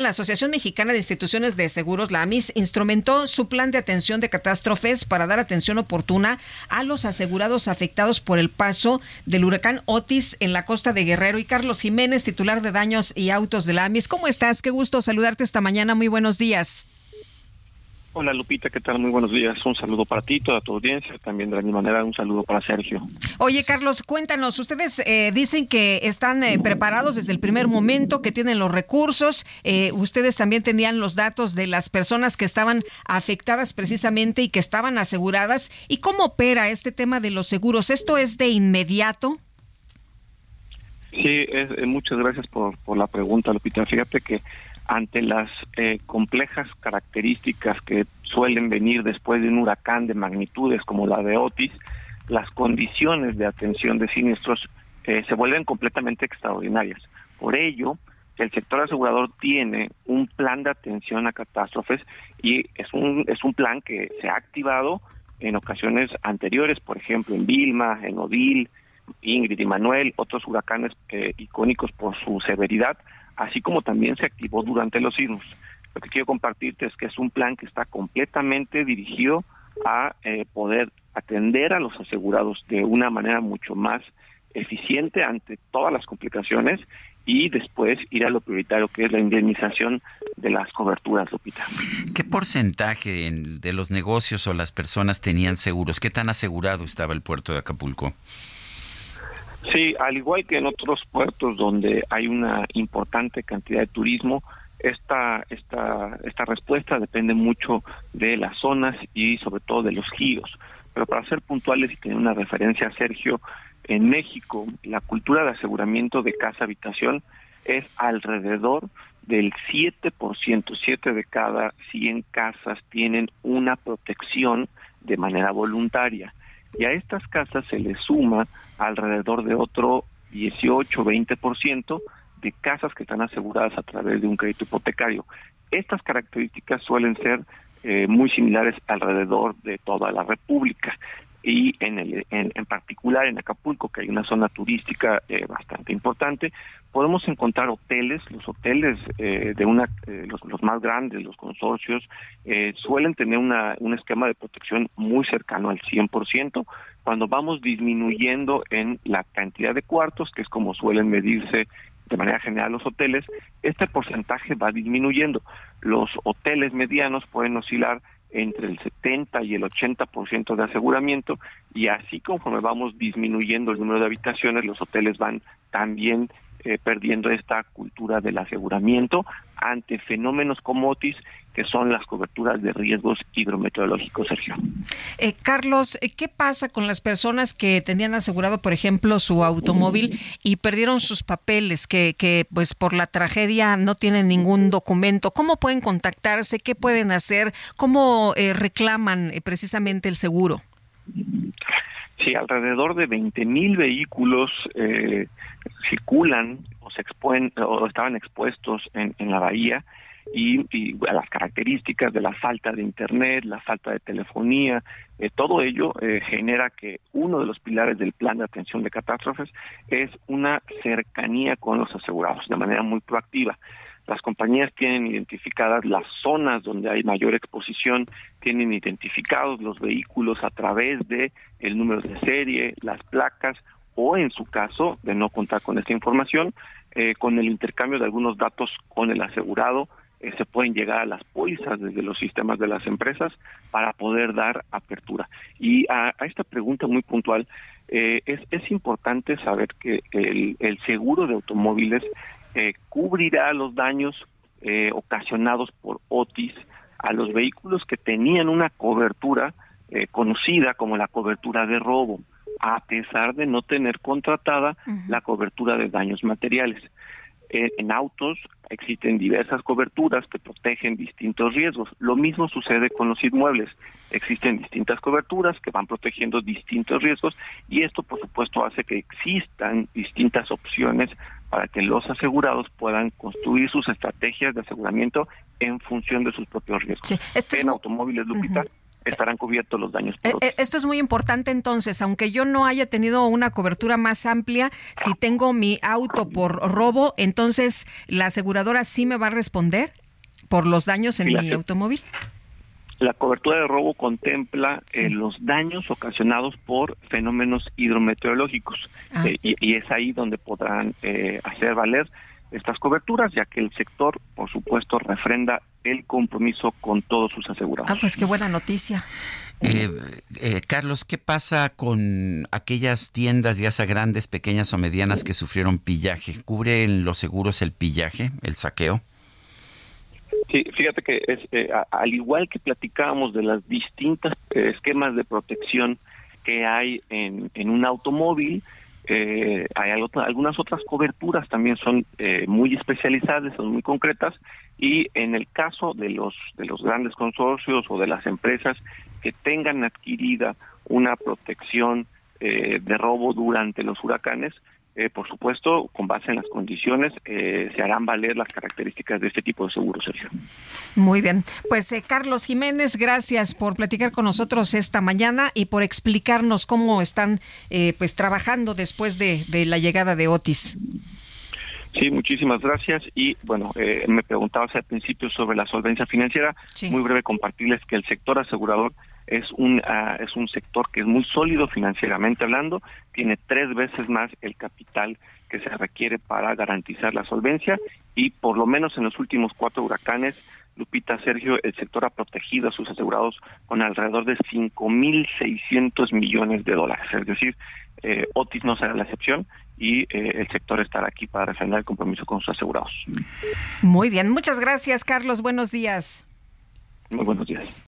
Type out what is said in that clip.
La Asociación Mexicana de Instituciones de Seguros, la AMIS, instrumentó su plan de atención de catástrofes para dar atención oportuna a los asegurados afectados por el paso del huracán Otis en la costa de Guerrero. Y Carlos Jiménez, titular de daños y autos de la AMIS, ¿cómo estás? Qué gusto saludarte esta mañana. Muy buenos días. Hola Lupita, ¿qué tal? Muy buenos días. Un saludo para ti, toda tu audiencia. También de la misma manera un saludo para Sergio. Oye Carlos, cuéntanos, ustedes eh, dicen que están eh, preparados desde el primer momento, que tienen los recursos. Eh, ustedes también tenían los datos de las personas que estaban afectadas precisamente y que estaban aseguradas. ¿Y cómo opera este tema de los seguros? ¿Esto es de inmediato? Sí, muchas gracias por, por la pregunta, Lupita. Fíjate que ante las eh, complejas características que suelen venir después de un huracán de magnitudes como la de Otis, las condiciones de atención de siniestros eh, se vuelven completamente extraordinarias. Por ello, el sector asegurador tiene un plan de atención a catástrofes y es un es un plan que se ha activado en ocasiones anteriores, por ejemplo en Vilma, en Odil, Ingrid y Manuel, otros huracanes eh, icónicos por su severidad, así como también se activó durante los sismos. Lo que quiero compartirte es que es un plan que está completamente dirigido a eh, poder atender a los asegurados de una manera mucho más eficiente ante todas las complicaciones y después ir a lo prioritario que es la indemnización de las coberturas, Lupita. ¿Qué porcentaje de los negocios o las personas tenían seguros? ¿Qué tan asegurado estaba el puerto de Acapulco? Sí, al igual que en otros puertos donde hay una importante cantidad de turismo, esta, esta, esta respuesta depende mucho de las zonas y sobre todo de los giros. Pero para ser puntuales y tener una referencia, Sergio, en México la cultura de aseguramiento de casa-habitación es alrededor del 7%, 7 de cada 100 casas tienen una protección de manera voluntaria. Y a estas casas se le suma alrededor de otro 18-20% de casas que están aseguradas a través de un crédito hipotecario. Estas características suelen ser eh, muy similares alrededor de toda la República y en, el, en, particular en Acapulco, que hay una zona turística eh, bastante importante, podemos encontrar hoteles, los hoteles eh, de una, los, los, más grandes, los consorcios, suelen tener una, un esquema de protección muy cercano al 100%, cuando vamos disminuyendo en la cantidad de cuartos, que es como suelen medirse de manera general los hoteles, este porcentaje va disminuyendo. Los hoteles medianos pueden oscilar entre el 70 y el 80% de aseguramiento y así conforme vamos disminuyendo el número de habitaciones, los hoteles van también eh, perdiendo esta cultura del aseguramiento ante fenómenos como Otis, que son las coberturas de riesgos hidrometeorológicos, Sergio. Eh, Carlos, eh, ¿qué pasa con las personas que tenían asegurado, por ejemplo, su automóvil y perdieron sus papeles, que, que pues por la tragedia no tienen ningún documento? ¿Cómo pueden contactarse? ¿Qué pueden hacer? ¿Cómo eh, reclaman precisamente el seguro? Sí, alrededor de 20 mil vehículos circulan o se expuen o estaban expuestos en, en la bahía y, a las características de la falta de internet, la falta de telefonía, eh, todo ello eh, genera que uno de los pilares del plan de atención de catástrofes es una cercanía con los asegurados de manera muy proactiva. Las compañías tienen identificadas las zonas donde hay mayor exposición, tienen identificados los vehículos a través de el número de serie, las placas o en su caso de no contar con esta información, eh, con el intercambio de algunos datos con el asegurado, eh, se pueden llegar a las pólizas desde los sistemas de las empresas para poder dar apertura. Y a, esta pregunta muy puntual, eh, es, es importante saber que el, el seguro de automóviles cubrirá los daños ocasionados por Otis a los vehículos que tenían una cobertura conocida como la cobertura de robo a pesar de no tener contratada la cobertura de daños materiales. En autos existen diversas coberturas que protegen distintos riesgos. Lo mismo sucede con los inmuebles. Existen distintas coberturas que van protegiendo distintos riesgos y esto, por supuesto, hace que existan distintas opciones para que los asegurados puedan construir sus estrategias de aseguramiento en función de sus propios riesgos. en automóviles, Lupita, estarán cubiertos los daños. Eh, eh, esto es muy importante entonces, aunque yo no haya tenido una cobertura más amplia, si tengo mi auto por robo, entonces la aseguradora sí me va a responder por los daños en mi automóvil. La cobertura de robo contempla eh, los daños ocasionados por fenómenos hidrometeorológicos ah. y, es ahí donde podrán hacer valer estas coberturas, ya que el sector, por supuesto, refrenda el compromiso con todos sus asegurados. Ah, pues qué buena noticia. Eh, eh, Carlos, ¿qué pasa con aquellas tiendas, ya sea grandes, pequeñas o medianas, que sufrieron pillaje? ¿Cubren los seguros el pillaje, el saqueo? Sí, fíjate que es, eh, al igual que platicábamos de las distintas esquemas de protección que hay en, en un automóvil, eh, hay algunas otras coberturas también son eh, muy especializadas, son muy concretas y en el caso de los de los grandes consorcios o de las empresas que tengan adquirida una protección eh, de robo durante los huracanes, eh, por supuesto, con base en las condiciones, eh, se harán valer las características de este tipo de seguro, Sergio. Muy bien. Pues eh, Carlos Jiménez, gracias por platicar con nosotros esta mañana y por explicarnos cómo están pues trabajando después de, la llegada de Otis. Sí, muchísimas gracias. Y bueno, me preguntabas al principio sobre la solvencia financiera. Muy breve compartirles que el sector asegurador es un, ah, es un sector que es muy sólido financieramente hablando, tiene tres veces más el capital que se requiere para garantizar la solvencia y por lo menos en los últimos cuatro huracanes, Lupita Sergio, el sector ha protegido a sus asegurados con alrededor de 5.600 millones de dólares. Es decir, eh, Otis no será la excepción y eh, el sector estará aquí para defender el compromiso con sus asegurados. Muy bien, muchas gracias Carlos, buenos días. Muy buenos días.